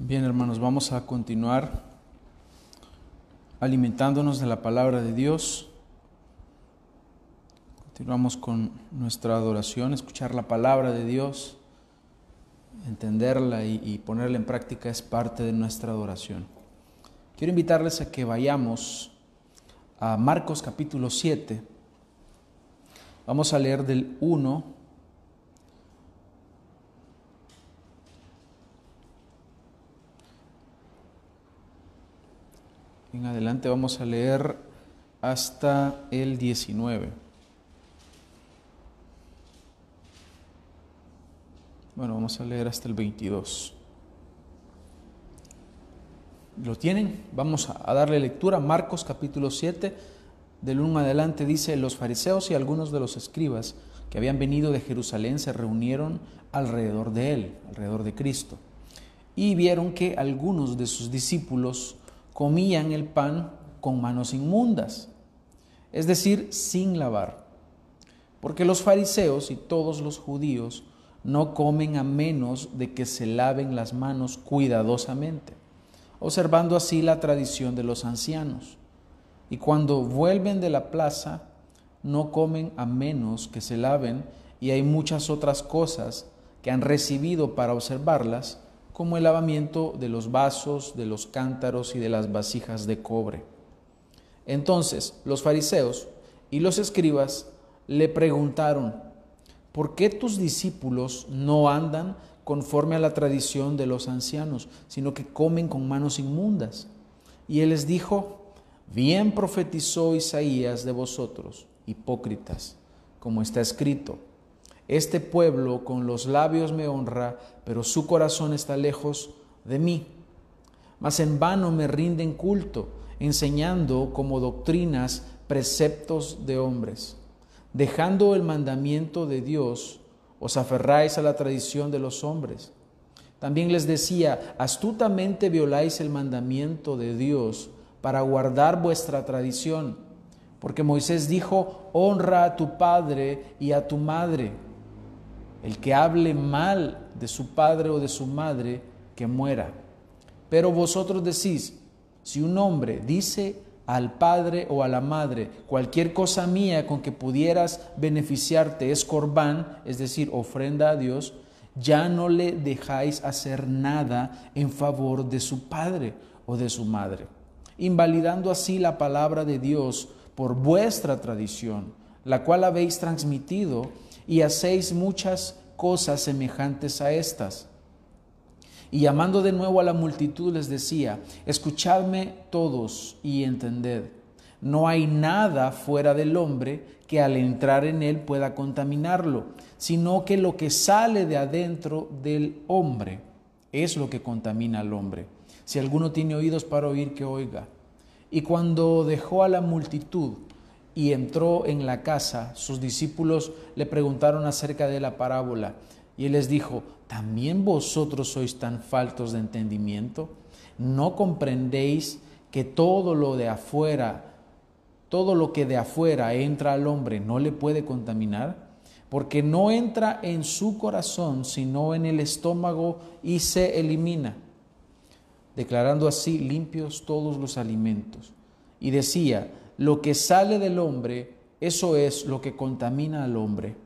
Bien, hermanos, vamos a continuar alimentándonos de la palabra de Dios. Continuamos con nuestra adoración, escuchar la palabra de Dios, entenderla y, ponerla en práctica es parte de nuestra adoración. Quiero invitarles a que vayamos a Marcos capítulo 7. Vamos a leer del 1 En adelante vamos a leer hasta el 19. Bueno, vamos a leer hasta el 22. ¿Lo tienen? Vamos a darle lectura. Marcos capítulo 7, del 1 adelante dice, los fariseos y algunos de los escribas que habían venido de Jerusalén se reunieron alrededor de él, alrededor de Cristo, y vieron que algunos de sus discípulos comían el pan con manos inmundas, es decir, sin lavar. Porque los fariseos y todos los judíos no comen a menos de que se laven las manos cuidadosamente, observando así la tradición de los ancianos. Y cuando vuelven de la plaza, no comen a menos que se laven, y hay muchas otras cosas que han recibido para observarlas, como el lavamiento de los vasos, de los cántaros y de las vasijas de cobre. Entonces los fariseos y los escribas le preguntaron, ¿por qué tus discípulos no andan conforme a la tradición de los ancianos, sino que comen con manos inmundas? Y él les dijo, bien profetizó Isaías de vosotros, hipócritas, como está escrito este pueblo con los labios me honra, pero su corazón está lejos de mí. Mas en vano me rinden culto, enseñando como doctrinas preceptos de hombres. Dejando el mandamiento de Dios, os aferráis a la tradición de los hombres. También les decía, astutamente violáis el mandamiento de Dios para guardar vuestra tradición, porque Moisés dijo, honra a tu padre y a tu madre el que hable mal de su padre o de su madre, que muera. Pero vosotros decís, si un hombre dice al padre o a la madre, cualquier cosa mía con que pudieras beneficiarte es corbán, es decir, ofrenda a Dios, ya no le dejáis hacer nada en favor de su padre o de su madre, invalidando así la palabra de Dios por vuestra tradición, la cual habéis transmitido y hacéis muchas cosas semejantes a estas. Y llamando de nuevo a la multitud les decía, escuchadme todos y entended, no hay nada fuera del hombre que al entrar en él pueda contaminarlo, sino que lo que sale de adentro del hombre es lo que contamina al hombre. Si alguno tiene oídos para oír, que oiga. Y cuando dejó a la multitud, y entró en la casa, sus discípulos le preguntaron acerca de la parábola y él les dijo, ¿también vosotros sois tan faltos de entendimiento? ¿No comprendéis que todo lo de afuera, todo lo que de afuera entra al hombre no le puede contaminar? Porque no entra en su corazón, sino en el estómago y se elimina, declarando así limpios todos los alimentos. Y decía, lo que sale del hombre, eso es lo que contamina al hombre.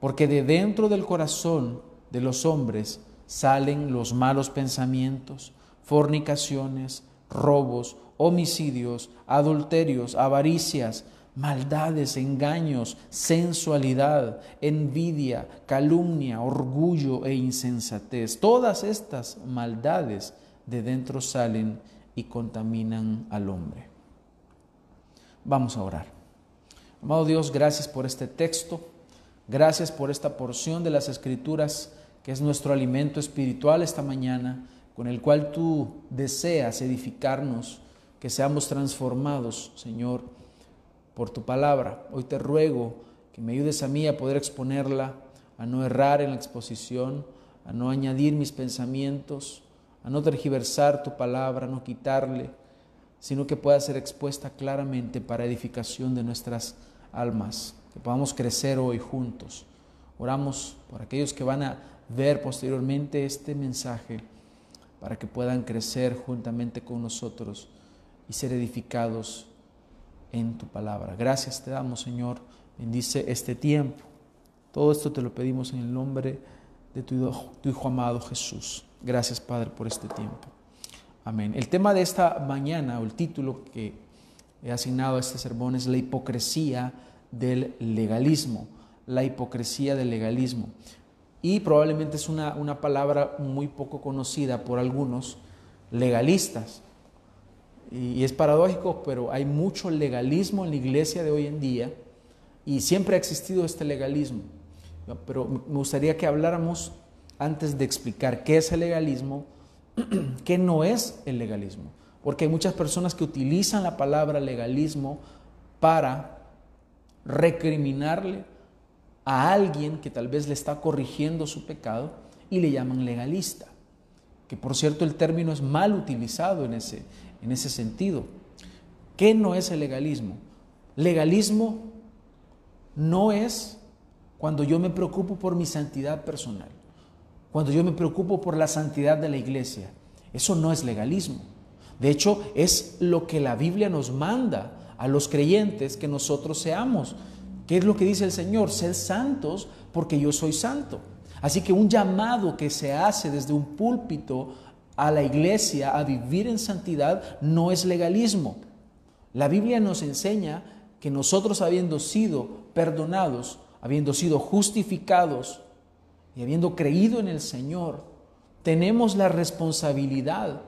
Porque de dentro del corazón de los hombres salen los malos pensamientos, fornicaciones, robos, homicidios, adulterios, avaricias, maldades, engaños, sensualidad, envidia, calumnia, orgullo e insensatez. Todas estas maldades de dentro salen y contaminan al hombre. Vamos a orar. Amado Dios, gracias por este texto, gracias por esta porción de las Escrituras que es nuestro alimento espiritual esta mañana, con el cual tú deseas edificarnos, que seamos transformados, Señor, por tu palabra. Hoy te ruego que me ayudes a mí a poder exponerla, a no errar en la exposición, a no añadir mis pensamientos, a no tergiversar tu palabra, a no quitarle sino que pueda ser expuesta claramente para edificación de nuestras almas, que podamos crecer hoy juntos. Oramos por aquellos que van a ver posteriormente este mensaje, para que puedan crecer juntamente con nosotros y ser edificados en tu palabra. Gracias te damos, Señor. Bendice este tiempo. Todo esto te lo pedimos en el nombre de tu, tu Hijo amado Jesús. Gracias, Padre, por este tiempo. Amén. El tema de esta mañana, o el título que he asignado a este sermón es la hipocresía del legalismo. La hipocresía del legalismo. Y probablemente es una, una palabra muy poco conocida por algunos legalistas. Y, es paradójico, pero hay mucho legalismo en la iglesia de hoy en día y siempre ha existido este legalismo. Pero me gustaría que habláramos antes de explicar qué es el legalismo, qué no es el legalismo. Porque hay muchas personas que utilizan la palabra legalismo para recriminarle a alguien que tal vez le está corrigiendo su pecado y le llaman legalista. Que por cierto el término es mal utilizado en ese, en ese sentido. ¿Qué no es el legalismo? Legalismo no es cuando yo me preocupo por mi santidad personal, cuando yo me preocupo por la santidad de la iglesia. Eso no es legalismo. De hecho, es lo que la Biblia nos manda a los creyentes que nosotros seamos. ¿Qué es lo que dice el Señor? Ser santos porque yo soy santo. Así que un llamado que se hace desde un púlpito a la iglesia a vivir en santidad no es legalismo. La Biblia nos enseña que nosotros habiendo sido perdonados, habiendo sido justificados y habiendo creído en el Señor, tenemos la responsabilidad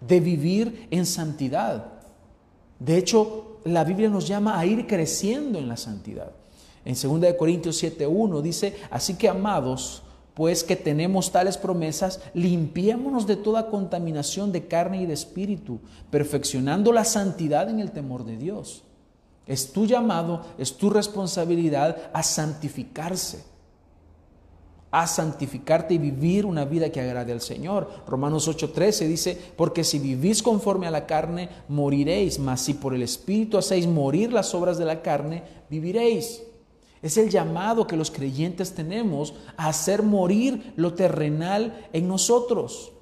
de vivir en santidad. De hecho, la Biblia nos llama a ir creciendo en la santidad. En 2 Corintios 7.1 dice, así que amados, pues que tenemos tales promesas, limpiémonos de toda contaminación de carne y de espíritu, perfeccionando la santidad en el temor de Dios. Es tu llamado, es tu responsabilidad a santificarse, a santificarte y vivir una vida que agrade al Señor. Romanos 8:13 dice, porque si vivís conforme a la carne, moriréis, mas si por el Espíritu hacéis morir las obras de la carne, viviréis. Es el llamado que los creyentes tenemos a hacer morir lo terrenal en nosotros.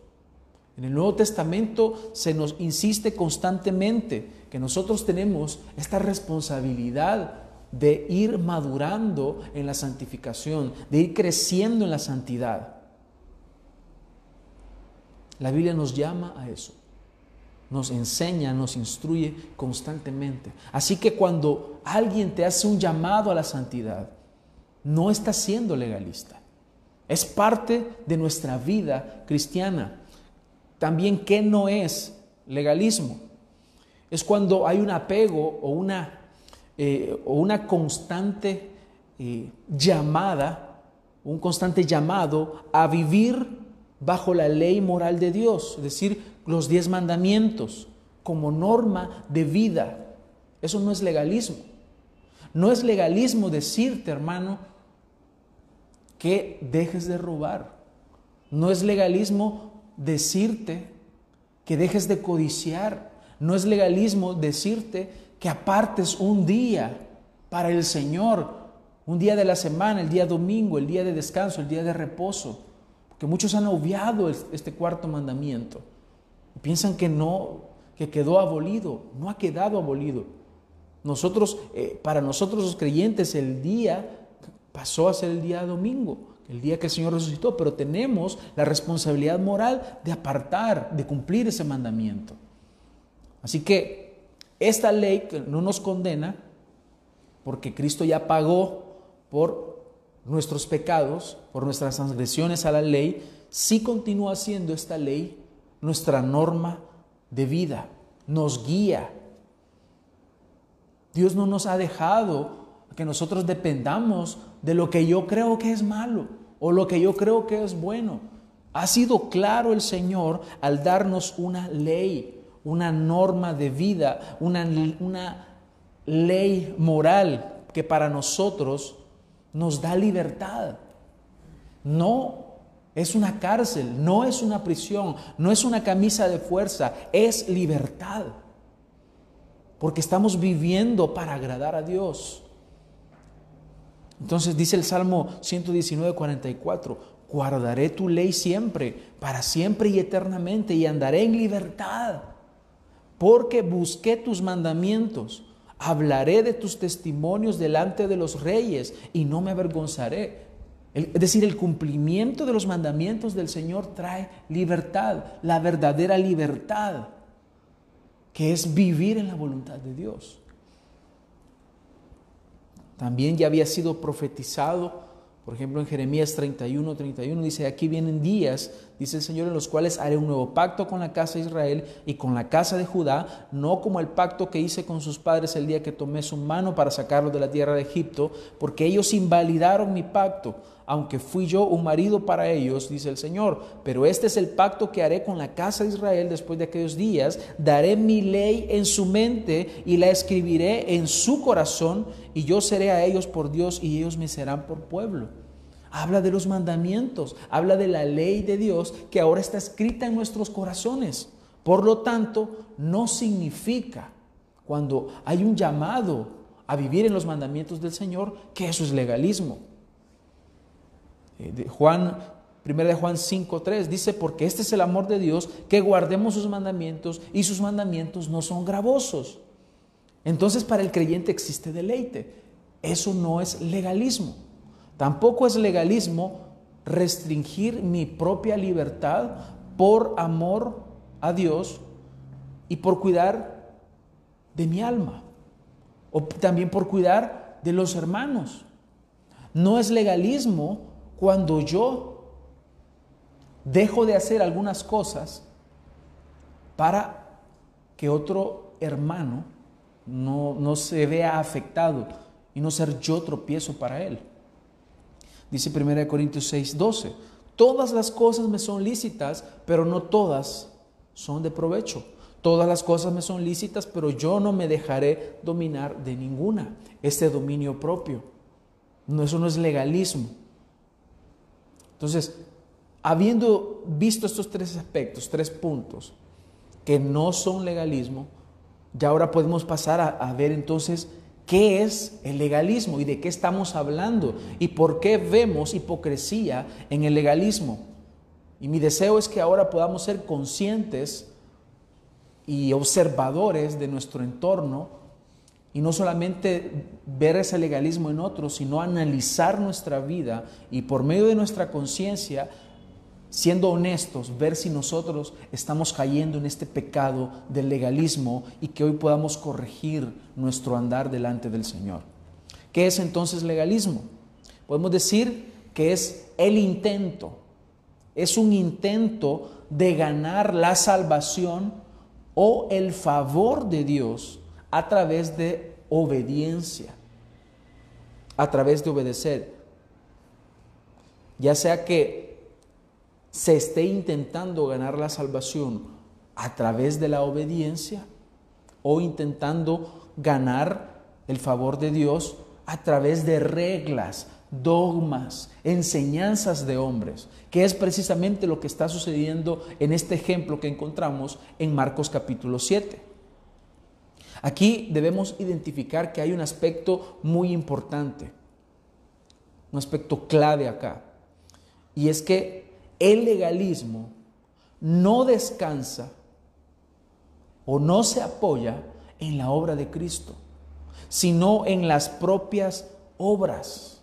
En el Nuevo Testamento se nos insiste constantemente que nosotros tenemos esta responsabilidad de ir madurando en la santificación, de ir creciendo en la santidad. La Biblia nos llama a eso nos enseña, nos instruye constantemente. Así que cuando alguien te hace un llamado a la santidad, no está siendo legalista. Es parte de nuestra vida cristiana. También, ¿qué no es legalismo? Es cuando hay un apego o una, eh, o una constante eh, llamada, un constante llamado a vivir bajo la ley moral de Dios, es decir, los diez mandamientos como norma de vida. Eso no es legalismo. No es legalismo decirte, hermano, que dejes de robar. No es legalismo decirte que dejes de codiciar. No es legalismo decirte que apartes un día para el Señor, un día de la semana, el día domingo, el día de descanso, el día de reposo. Porque muchos han obviado este cuarto mandamiento. Piensan que no, que quedó abolido. No ha quedado abolido. Nosotros, eh, para nosotros los creyentes, el día pasó a ser el día domingo, el día que el Señor resucitó, pero tenemos la responsabilidad moral de apartar, de cumplir ese mandamiento. Así que esta ley no nos condena, porque Cristo ya pagó por nuestros pecados, por nuestras transgresiones a la ley, sí continúa siendo esta ley nuestra norma de vida, nos guía. Dios no nos ha dejado que nosotros dependamos de lo que yo creo que es malo o lo que yo creo que es bueno. Ha sido claro el Señor al darnos una ley, una norma de vida, una, una ley moral que para nosotros nos da libertad. No es una cárcel, no es una prisión, no es una camisa de fuerza, es libertad. Porque estamos viviendo para agradar a Dios. Entonces dice el Salmo 119, 44, guardaré tu ley siempre, para siempre y eternamente, y andaré en libertad, porque busqué tus mandamientos. Hablaré de tus testimonios delante de los reyes y no me avergonzaré. Es decir, el cumplimiento de los mandamientos del Señor trae libertad, la verdadera libertad, que es vivir en la voluntad de Dios. También ya había sido profetizado por ejemplo, en Jeremías 31, 31 dice, aquí vienen días, dice el Señor, en los cuales haré un nuevo pacto con la casa de Israel y con la casa de Judá, no como el pacto que hice con sus padres el día que tomé su mano para sacarlos de la tierra de Egipto, porque ellos invalidaron mi pacto, aunque fui yo un marido para ellos, dice el Señor. Pero este es el pacto que haré con la casa de Israel después de aquellos días. Daré mi ley en su mente y la escribiré en su corazón y yo seré a ellos por Dios y ellos me serán por pueblo. Habla de los mandamientos, habla de la ley de Dios que ahora está escrita en nuestros corazones. Por lo tanto, no significa cuando hay un llamado a vivir en los mandamientos del Señor que eso es legalismo. Eh, Juan 1 de Juan 5:3 dice, porque este es el amor de Dios, que guardemos sus mandamientos y sus mandamientos no son gravosos. Entonces para el creyente existe deleite. Eso no es legalismo. Tampoco es legalismo restringir mi propia libertad por amor a Dios y por cuidar de mi alma. O también por cuidar de los hermanos. No es legalismo cuando yo dejo de hacer algunas cosas para que otro hermano no, se vea afectado y no ser yo tropiezo para él. Dice 1 Corintios 6, 12, todas las cosas me son lícitas, pero no todas son de provecho. Todas las cosas me son lícitas, pero yo no me dejaré dominar de ninguna. Este dominio propio. No, eso no es legalismo. Entonces, habiendo visto estos tres aspectos, tres puntos, que no son legalismo, ya ahora podemos pasar a, ver entonces qué es el legalismo y de qué estamos hablando y por qué vemos hipocresía en el legalismo. Y mi deseo es que ahora podamos ser conscientes y observadores de nuestro entorno y no solamente ver ese legalismo en otros, sino analizar nuestra vida y por medio de nuestra conciencia siendo honestos, ver si nosotros estamos cayendo en este pecado del legalismo y que hoy podamos corregir nuestro andar delante del Señor. ¿Qué es entonces legalismo? Podemos decir que es el intento, es un intento de ganar la salvación o el favor de Dios a través de obediencia, a través de obedecer. Ya sea que se esté intentando ganar la salvación a través de la obediencia o intentando ganar el favor de Dios a través de reglas, dogmas, enseñanzas de hombres, que es precisamente lo que está sucediendo en este ejemplo que encontramos en Marcos capítulo 7. Aquí debemos identificar que hay un aspecto muy importante, un aspecto clave acá, y es que el legalismo no descansa o no se apoya en la obra de Cristo, sino en las propias obras.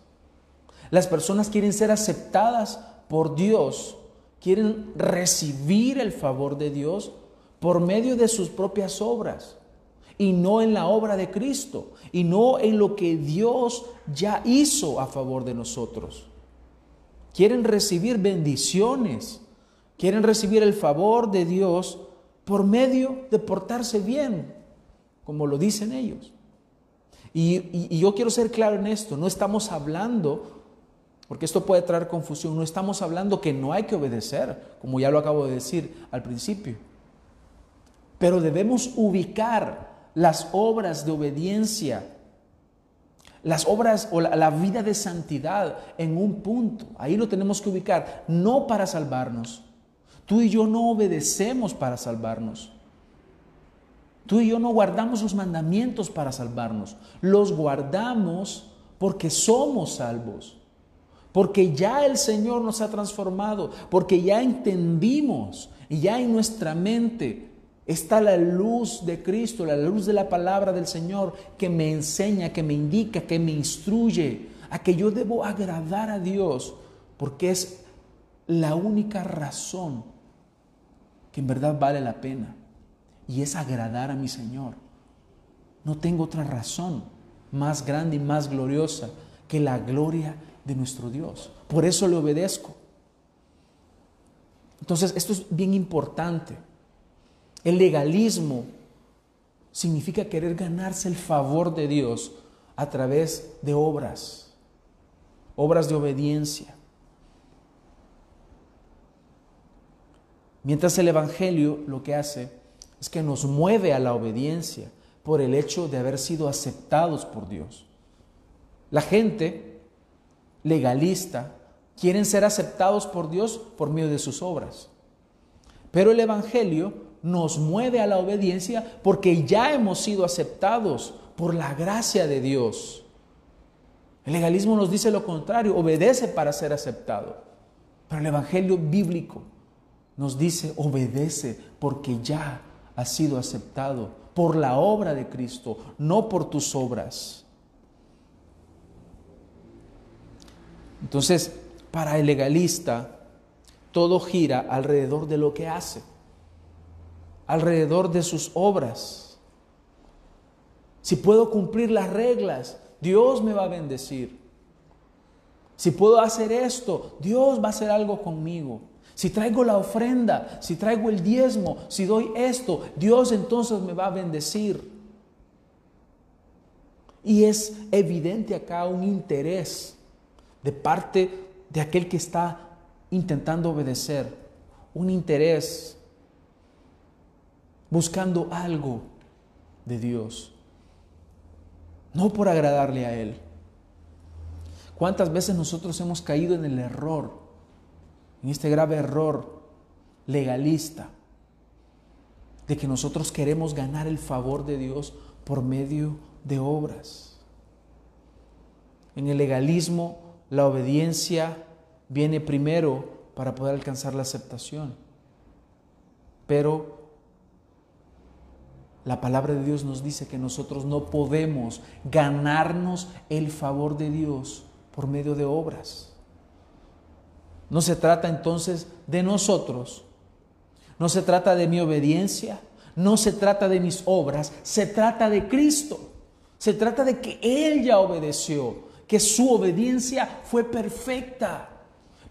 Las personas quieren ser aceptadas por Dios, quieren recibir el favor de Dios por medio de sus propias obras y no en la obra de Cristo y no en lo que Dios ya hizo a favor de nosotros quieren recibir bendiciones, quieren recibir el favor de Dios por medio de portarse bien, como lo dicen ellos. Y, yo quiero ser claro en esto, no estamos hablando, porque esto puede traer confusión, no estamos hablando que no hay que obedecer, como ya lo acabo de decir al principio, pero debemos ubicar las obras de obediencia las obras o la, vida de santidad en un punto. Ahí lo tenemos que ubicar, no para salvarnos. Tú y yo no obedecemos para salvarnos. Tú y yo no guardamos los mandamientos para salvarnos. Los guardamos porque somos salvos. porque ya el Señor nos ha transformado, porque ya entendimos y ya en nuestra mente está la luz de Cristo, la luz de la palabra del Señor que me enseña, que me indica, que me instruye a que yo debo agradar a Dios, porque es la única razón que en verdad vale la pena y es agradar a mi Señor. No tengo otra razón más grande y más gloriosa que la gloria de nuestro Dios. Por eso le obedezco. Entonces, esto es bien importante. El legalismo significa querer ganarse el favor de Dios a través de obras, obras de obediencia. Mientras el Evangelio lo que hace es que nos mueve a la obediencia por el hecho de haber sido aceptados por Dios. La gente legalista quieren ser aceptados por Dios por medio de sus obras. Pero el Evangelio nos mueve a la obediencia porque ya hemos sido aceptados por la gracia de Dios. El legalismo nos dice lo contrario, obedece para ser aceptado. Pero el Evangelio bíblico nos dice, obedece porque ya has sido aceptado por la obra de Cristo, no por tus obras. Entonces, para el legalista, todo gira alrededor de lo que hace, alrededor de sus obras. Si puedo cumplir las reglas, Dios me va a bendecir. Si puedo hacer esto, Dios va a hacer algo conmigo. Si traigo la ofrenda, si traigo el diezmo, si doy esto, Dios entonces me va a bendecir. Y es evidente acá un interés de parte de aquel que está intentando obedecer, un interés buscando algo de Dios, no por agradarle a Él. ¿Cuántas veces nosotros hemos caído en el error en este grave error legalista de que nosotros queremos ganar el favor de Dios por medio de obras. En el legalismo, la obediencia viene primero para poder alcanzar la aceptación. Pero la palabra de Dios nos dice que nosotros no podemos ganarnos el favor de Dios por medio de obras. No se trata entonces de nosotros, no se trata de mi obediencia, no se trata de mis obras, se trata de Cristo. Se trata de que Él ya obedeció, que su obediencia fue perfecta.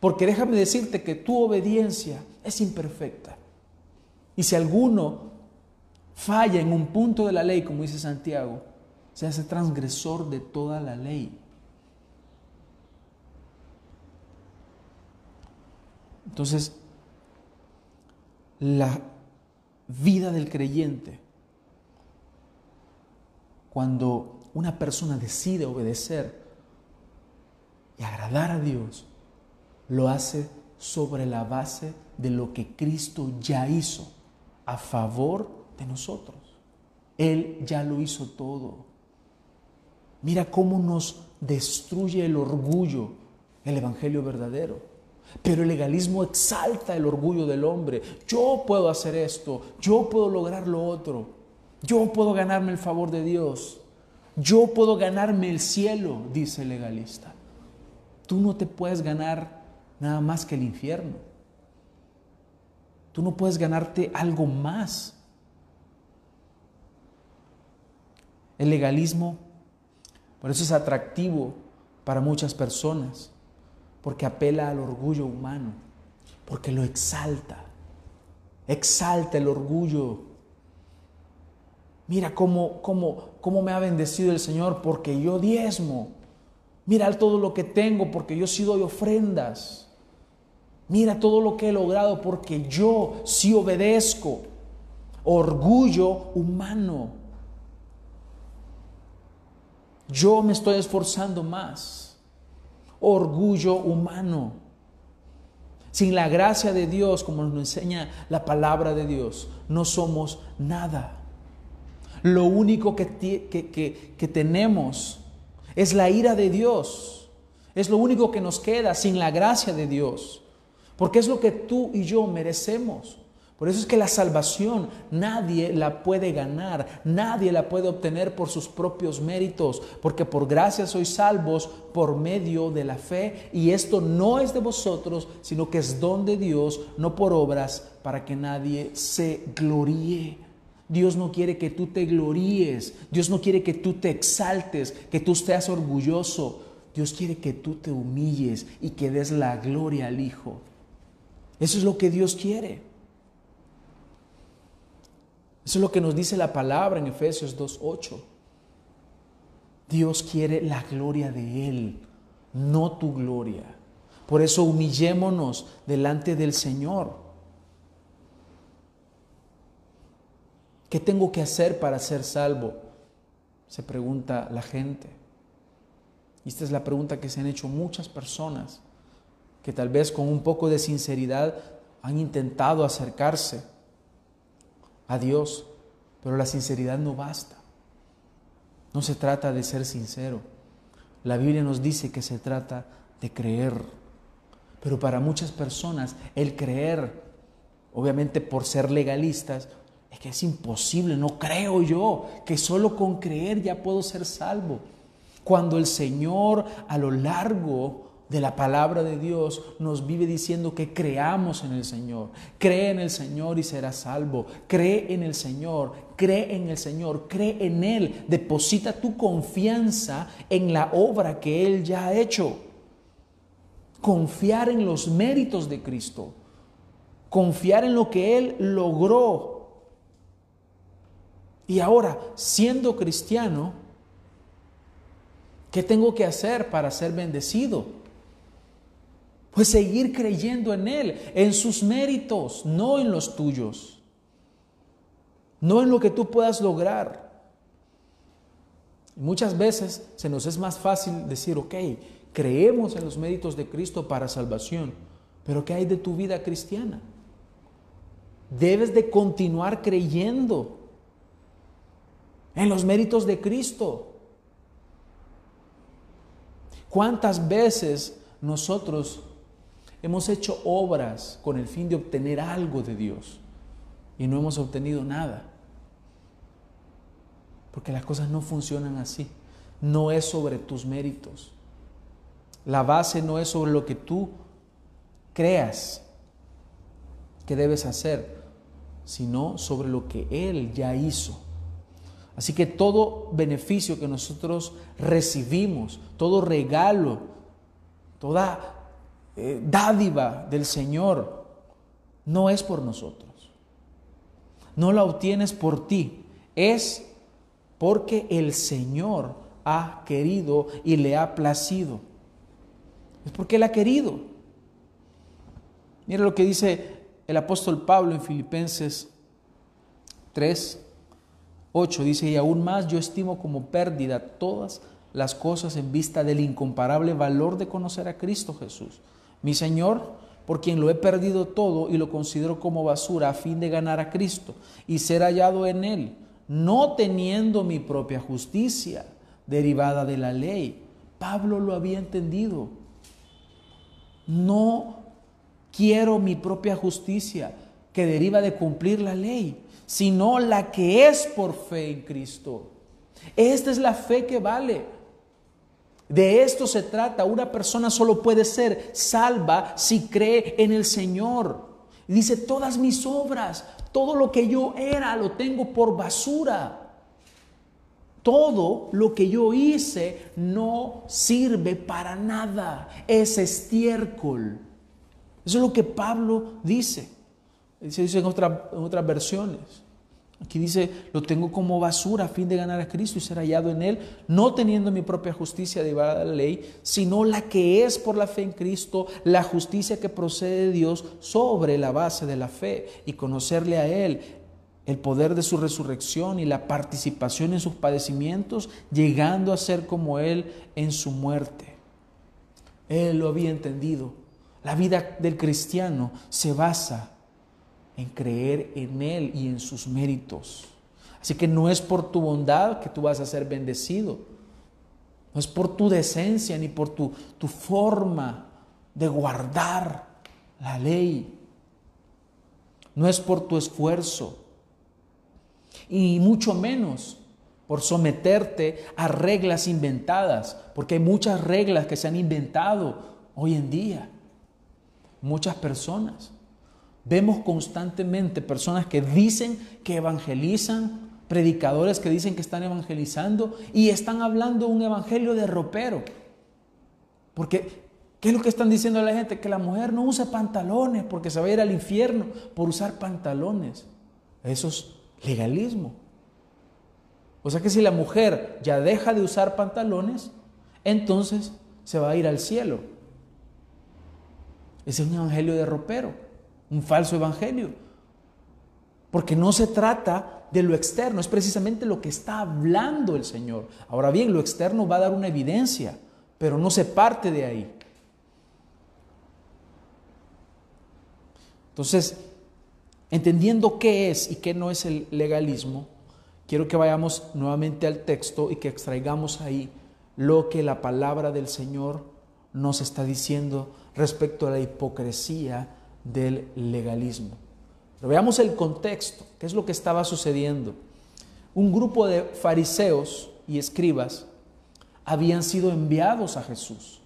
Porque déjame decirte que tu obediencia es imperfecta. Y si alguno falla en un punto de la ley, como dice Santiago, se hace transgresor de toda la ley. Entonces, la vida del creyente, cuando una persona decide obedecer y agradar a Dios, lo hace sobre la base de lo que Cristo ya hizo a favor de nosotros. Él ya lo hizo todo. Mira cómo nos destruye el orgullo el Evangelio verdadero. Pero el legalismo exalta el orgullo del hombre. Yo puedo hacer esto, yo puedo lograr lo otro, yo puedo ganarme el favor de Dios, yo puedo ganarme el cielo, dice el legalista. Tú no te puedes ganar nada más que el infierno. Tú no puedes ganarte algo más. El legalismo, por eso es atractivo para muchas personas porque apela al orgullo humano, porque lo exalta, exalta el orgullo. Mira cómo, cómo, cómo me ha bendecido el Señor porque yo diezmo. Mira todo lo que tengo porque yo sí doy ofrendas. Mira todo lo que he logrado porque yo sí obedezco. Orgullo humano. Yo me estoy esforzando más orgullo humano. Sin la gracia de Dios, como nos enseña la palabra de Dios, no somos nada. Lo único que, que, tenemos es la ira de Dios. Es lo único que nos queda sin la gracia de Dios. Porque es lo que tú y yo merecemos. Por eso es que la salvación nadie la puede ganar, nadie la puede obtener por sus propios méritos, porque por gracia sois salvos por medio de la fe, y esto no es de vosotros, sino que es don de Dios, no por obras, para que nadie se gloríe. Dios no quiere que tú te gloríes, Dios no quiere que tú te exaltes, que tú seas orgulloso. Dios quiere que tú te humilles y que des la gloria al Hijo. Eso es lo que Dios quiere. Eso es lo que nos dice la palabra en Efesios 2.8. Dios quiere la gloria de Él, no tu gloria. Por eso humillémonos delante del Señor. ¿Qué tengo que hacer para ser salvo? Se pregunta la gente. Y esta es la pregunta que se han hecho muchas personas que tal vez con un poco de sinceridad han intentado acercarse a Dios, pero la sinceridad no basta. No se trata de ser sincero. La Biblia nos dice que se trata de creer. Pero para muchas personas el creer, obviamente por ser legalistas, es que es imposible, no creo yo, que solo con creer ya puedo ser salvo. Cuando el Señor a lo largo de la palabra de Dios nos vive diciendo que creamos en el Señor. Cree en el Señor y serás salvo. Cree en el Señor, cree en el Señor, cree en Él. Deposita tu confianza en la obra que Él ya ha hecho. Confiar en los méritos de Cristo. Confiar en lo que Él logró. Y ahora, siendo cristiano, ¿qué tengo que hacer para ser bendecido? Pues seguir creyendo en Él, en sus méritos, no en los tuyos, no en lo que tú puedas lograr. Muchas veces se nos es más fácil decir, ok, creemos en los méritos de Cristo para salvación, pero ¿qué hay de tu vida cristiana? Debes de continuar creyendo en los méritos de Cristo. ¿Cuántas veces nosotros Hemos hecho obras con el fin de obtener algo de Dios y no hemos obtenido nada. Porque las cosas no funcionan así. No es sobre tus méritos. La base no es sobre lo que tú creas que debes hacer, sino sobre lo que Él ya hizo. Así que todo beneficio que nosotros recibimos, todo regalo, toda eh, dádiva del Señor no es por nosotros. No la obtienes por ti. Es porque el Señor ha querido y le ha placido. Es porque Él ha querido. Mira lo que dice el apóstol Pablo en Filipenses 3, 8. Dice, y aún más yo estimo como pérdida todas las cosas en vista del incomparable valor de conocer a Cristo Jesús mi Señor, por quien lo he perdido todo y lo considero como basura a fin de ganar a Cristo y ser hallado en Él, no teniendo mi propia justicia derivada de la ley. Pablo lo había entendido. No quiero mi propia justicia que deriva de cumplir la ley, sino la que es por fe en Cristo. Esta es la fe que vale. De esto se trata. Una persona solo puede ser salva si cree en el Señor. dice, todas mis obras, todo lo que yo era, lo tengo por basura. Todo lo que yo hice no sirve para nada. Es estiércol. Eso es lo que Pablo dice. Se dice en, en otras versiones. Aquí dice, lo tengo como basura a fin de ganar a Cristo y ser hallado en Él, no teniendo mi propia justicia derivada de la ley, sino la que es por la fe en Cristo, la justicia que procede de Dios sobre la base de la fe y conocerle a Él, el poder de su resurrección y la participación en sus padecimientos, llegando a ser como Él en su muerte. Él lo había entendido. La vida del cristiano se basa en creer en Él y en sus méritos. Así que no es por tu bondad que tú vas a ser bendecido. No es por tu decencia ni por tu, tu forma de guardar la ley. No es por tu esfuerzo. Y mucho menos por someterte a reglas inventadas, porque hay muchas reglas que se han inventado hoy en día. Muchas personas. Vemos constantemente personas que dicen que evangelizan, predicadores que dicen que están evangelizando y están hablando un evangelio de ropero. Porque, ¿qué es lo que están diciendo a la gente? Que la mujer no use pantalones porque se va a ir al infierno por usar pantalones. Eso es legalismo. O sea que si la mujer ya deja de usar pantalones, entonces se va a ir al cielo. Ese es un evangelio de ropero, un falso evangelio. Porque no se trata de lo externo, es precisamente lo que está hablando el Señor. Ahora bien, lo externo va a dar una evidencia, pero no se parte de ahí. Entonces, entendiendo qué es y qué no es el legalismo, quiero que vayamos nuevamente al texto y que extraigamos ahí lo que la palabra del Señor nos está diciendo respecto a la hipocresía del legalismo. Pero veamos el contexto, qué es lo que estaba sucediendo. Un grupo de fariseos y escribas habían sido enviados a Jesús.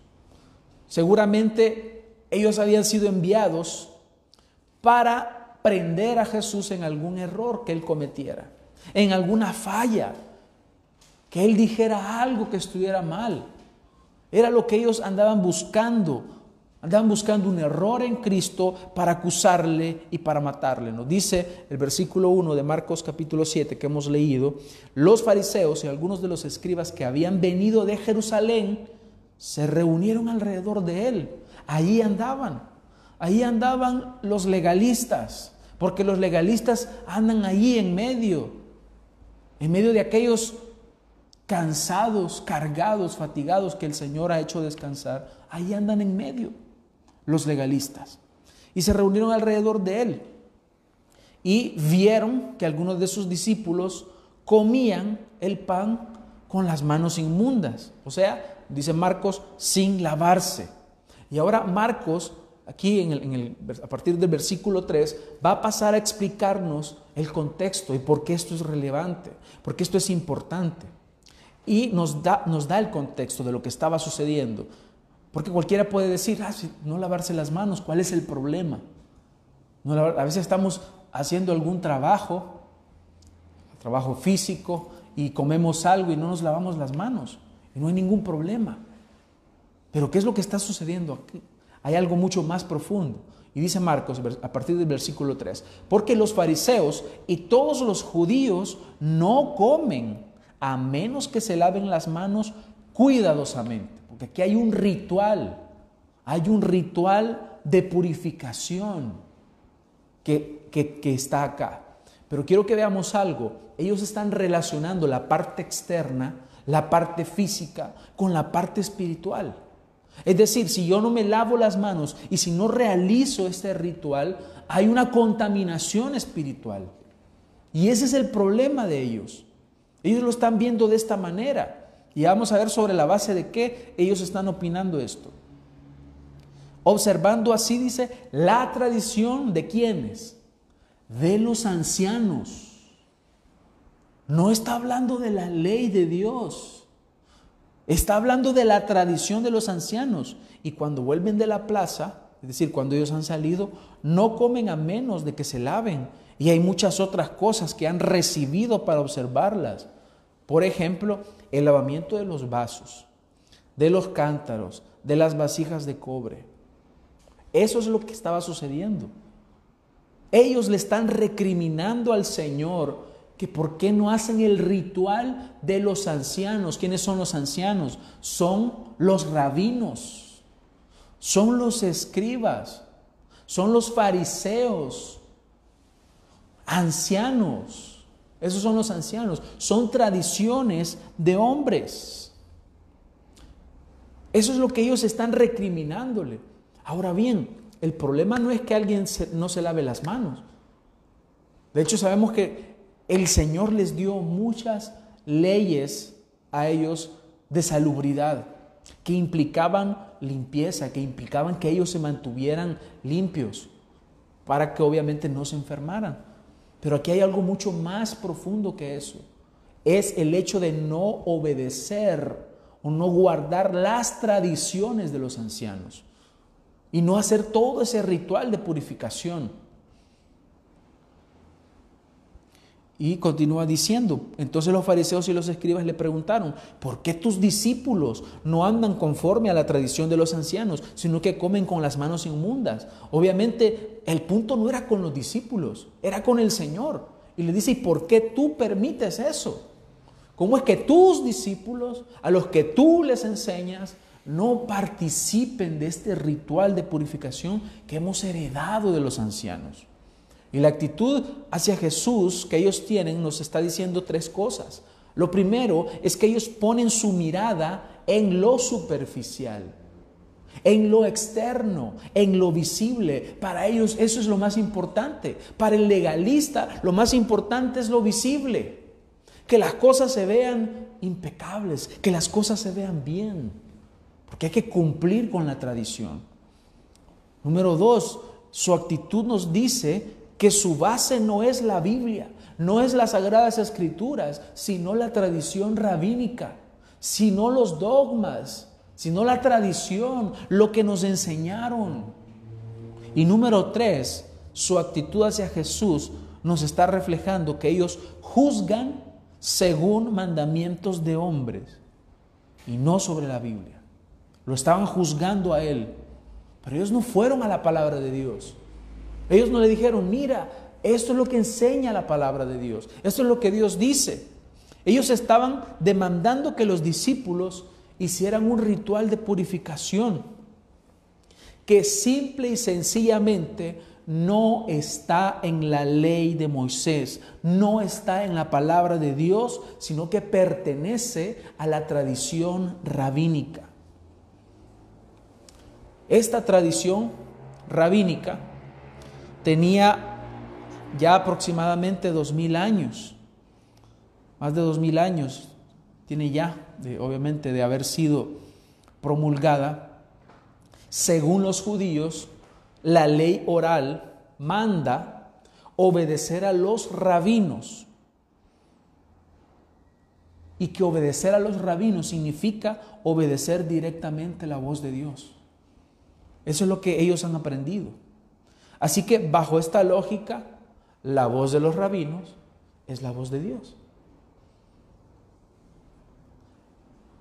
Seguramente ellos habían sido enviados para prender a Jesús en algún error que él cometiera en alguna falla, que Él dijera algo que estuviera mal. Era lo que ellos andaban buscando. Andaban buscando un error en Cristo para acusarle y para matarle. Nos dice el versículo 1 de Marcos capítulo 7 que hemos leído, los fariseos y algunos de los escribas que habían venido de Jerusalén se reunieron alrededor de él. Ahí andaban, ahí andaban los legalistas, porque los legalistas andan ahí en medio en medio de aquellos cansados, cargados, fatigados que el Señor ha hecho descansar, ahí andan en medio los legalistas. Y se reunieron alrededor de él. Y vieron que algunos de sus discípulos comían el pan con las manos inmundas. O sea, dice Marcos, sin lavarse. Y ahora Marcos aquí en el, a partir del versículo 3, va a pasar a explicarnos el contexto y por qué esto es relevante, por qué esto es importante. Y nos da, nos da el contexto de lo que estaba sucediendo. Porque cualquiera puede decir, ah, no lavarse las manos, ¿cuál es el problema? a veces estamos haciendo algún trabajo, trabajo físico, y comemos algo y no nos lavamos las manos. Y no hay ningún problema. Pero ¿qué es lo que está sucediendo aquí? hay algo mucho más profundo. Y dice Marcos a partir del versículo 3, porque los fariseos y todos los judíos no comen a menos que se laven las manos cuidadosamente, aquí hay un ritual, hay un ritual de purificación que, que está acá. Pero quiero que veamos algo, ellos están relacionando la parte externa, la parte física, con la parte espiritual. Es decir, si yo no me lavo las manos y si no realizo este ritual, hay una contaminación espiritual. Y ese es el problema de ellos. Ellos lo están viendo de esta manera. Y vamos a ver sobre la base de qué ellos están opinando esto. Observando así, dice, la tradición de quienes? De los ancianos. No está hablando de la ley de Dios. Está hablando de la tradición de los ancianos. Y cuando vuelven de la plaza, es decir, cuando ellos han salido, no comen a menos de que se laven. Y hay muchas otras cosas que han recibido para observarlas. Por ejemplo, el lavamiento de los vasos, de los cántaros, de las vasijas de cobre. Eso es lo que estaba sucediendo. Ellos le están recriminando al Señor que por qué no hacen el ritual de los ancianos. ¿Quiénes son los ancianos? Son los rabinos, son los escribas, son los fariseos, ancianos. Esos son los ancianos, son tradiciones de hombres. Eso es lo que ellos están recriminándole. Ahora bien, el problema no es que alguien no se lave las manos. De hecho, sabemos que el Señor les dio muchas leyes a ellos de salubridad, que implicaban limpieza, que implicaban que ellos se mantuvieran limpios, para que obviamente no se enfermaran. Pero aquí hay algo mucho más profundo que eso. Es el hecho de no obedecer o no guardar las tradiciones de los ancianos y no hacer todo ese ritual de purificación. Y continúa diciendo, entonces los fariseos y los escribas le preguntaron, ¿por qué tus discípulos no andan conforme a la tradición de los ancianos, sino que comen con las manos inmundas? Obviamente el punto no era con los discípulos, era con el Señor. Y le dice, ¿y por qué tú permites eso? ¿Cómo es que tus discípulos, a los que tú les enseñas, no participen de este ritual de purificación que hemos heredado de los ancianos? Y la actitud hacia Jesús que ellos tienen nos está diciendo tres cosas. Lo primero es que ellos ponen su mirada en lo superficial, en lo externo, en lo visible. Para ellos eso es lo más importante. Para el legalista lo más importante es lo visible. Que las cosas se vean impecables, que las cosas se vean bien. Porque hay que cumplir con la tradición. Número dos, su actitud nos dice que su base no es la Biblia, no es las sagradas escrituras, sino la tradición rabínica, sino los dogmas, sino la tradición, lo que nos enseñaron. Y número tres, su actitud hacia Jesús nos está reflejando que ellos juzgan según mandamientos de hombres y no sobre la Biblia. Lo estaban juzgando a Él, pero ellos no fueron a la palabra de Dios. Ellos no le dijeron, mira, esto es lo que enseña la palabra de Dios, esto es lo que Dios dice. Ellos estaban demandando que los discípulos hicieran un ritual de purificación que simple y sencillamente no está en la ley de Moisés, no está en la palabra de Dios, sino que pertenece a la tradición rabínica. Esta tradición rabínica tenía ya aproximadamente dos mil años, más de dos mil años tiene ya, obviamente, de haber sido promulgada. Según los judíos, la ley oral manda obedecer a los rabinos. Y que obedecer a los rabinos significa obedecer directamente la voz de Dios. Eso es lo que ellos han aprendido. Así que bajo esta lógica, la voz de los rabinos es la voz de Dios.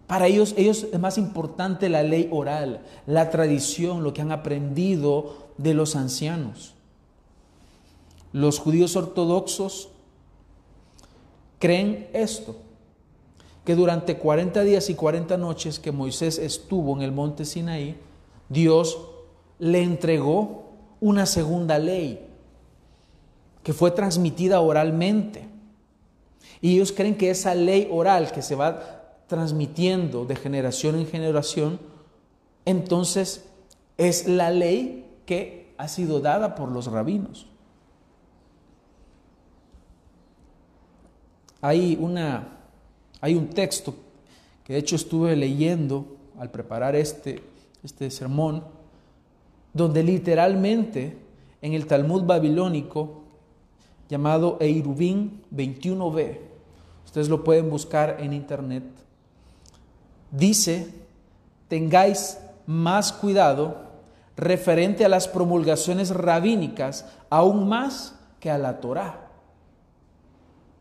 Para ellos, ellos es más importante la ley oral, la tradición, lo que han aprendido de los ancianos. Los judíos ortodoxos creen esto, que durante 40 días y 40 noches que Moisés estuvo en el monte Sinaí, Dios le entregó una segunda ley que fue transmitida oralmente. Y ellos creen que esa ley oral que se va transmitiendo de generación en generación, entonces es la ley que ha sido dada por los rabinos. Hay, una, hay un texto que de hecho estuve leyendo al preparar este, este sermón, donde literalmente en el Talmud babilónico llamado Eirubín 21b, ustedes lo pueden buscar en internet, dice, tengáis más cuidado referente a las promulgaciones rabínicas, aún más que a la Torá.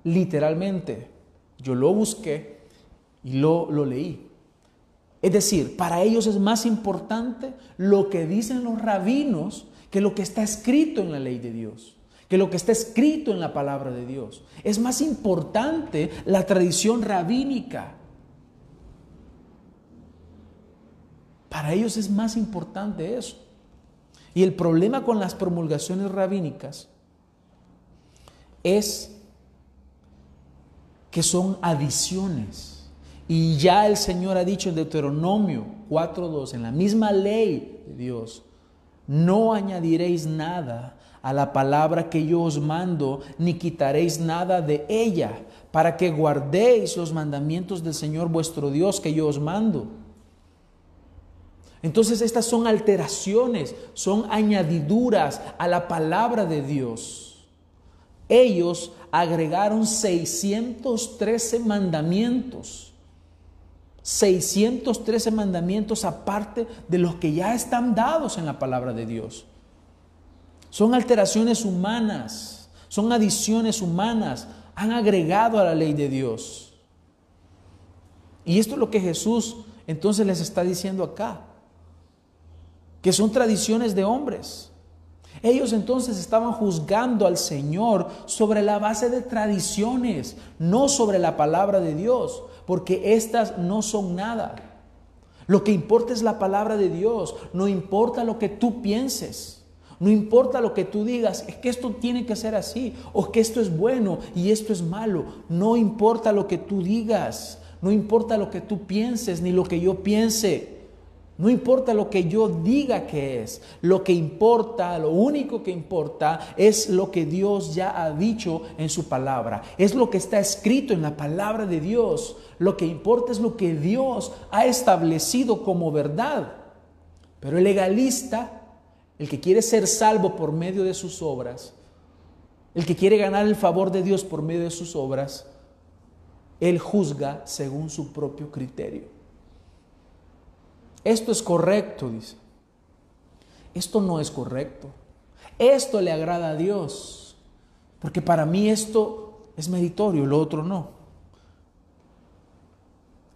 Literalmente, yo lo busqué y lo, lo leí. Es decir, para ellos es más importante lo que dicen los rabinos que lo que está escrito en la ley de Dios, que lo que está escrito en la palabra de Dios. Es más importante la tradición rabínica. Para ellos es más importante eso. Y el problema con las promulgaciones rabínicas es que son adiciones y ya el Señor ha dicho en Deuteronomio 4.2, en la misma ley de Dios, no añadiréis nada a la palabra que yo os mando, ni quitaréis nada de ella, para que guardéis los mandamientos del Señor vuestro Dios que yo os mando. Entonces estas son alteraciones, son añadiduras a la palabra de Dios. Ellos agregaron 613 mandamientos. 613 mandamientos aparte de los que ya están dados en la palabra de Dios. Son alteraciones humanas, son adiciones humanas, han agregado a la ley de Dios. Y esto es lo que Jesús entonces les está diciendo acá, que son tradiciones de hombres. Ellos entonces estaban juzgando al Señor sobre la base de tradiciones, no sobre la palabra de Dios, porque estas no son nada. Lo que importa es la palabra de Dios, no importa lo que tú pienses. No importa lo que tú digas, es que esto tiene que ser así, o que esto es bueno y esto es malo. No importa lo que tú digas, no importa lo que tú pienses ni lo que yo piense. No importa lo que yo diga que es, lo que importa, lo único que importa es lo que Dios ya ha dicho en su palabra, es lo que está escrito en la palabra de Dios. Lo que importa es lo que Dios ha establecido como verdad. Pero el legalista el que quiere ser salvo por medio de sus obras, el que quiere ganar el favor de Dios por medio de sus obras, él juzga según su propio criterio. Esto es correcto, dice. Esto no es correcto. Esto le agrada a Dios. Porque para mí esto es meritorio, lo otro no.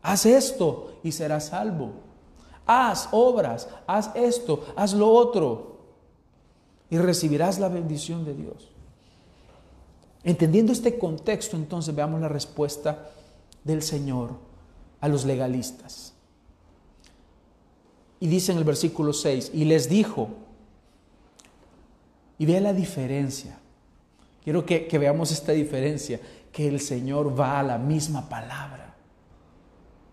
Haz esto y serás salvo haz obras, haz esto, haz lo otro, y recibirás la bendición de Dios. Entendiendo este contexto, entonces veamos la respuesta del Señor a los legalistas. Y dice en el versículo 6, y les dijo, y vea la diferencia, quiero que, que veamos esta diferencia, que el Señor va a la misma palabra.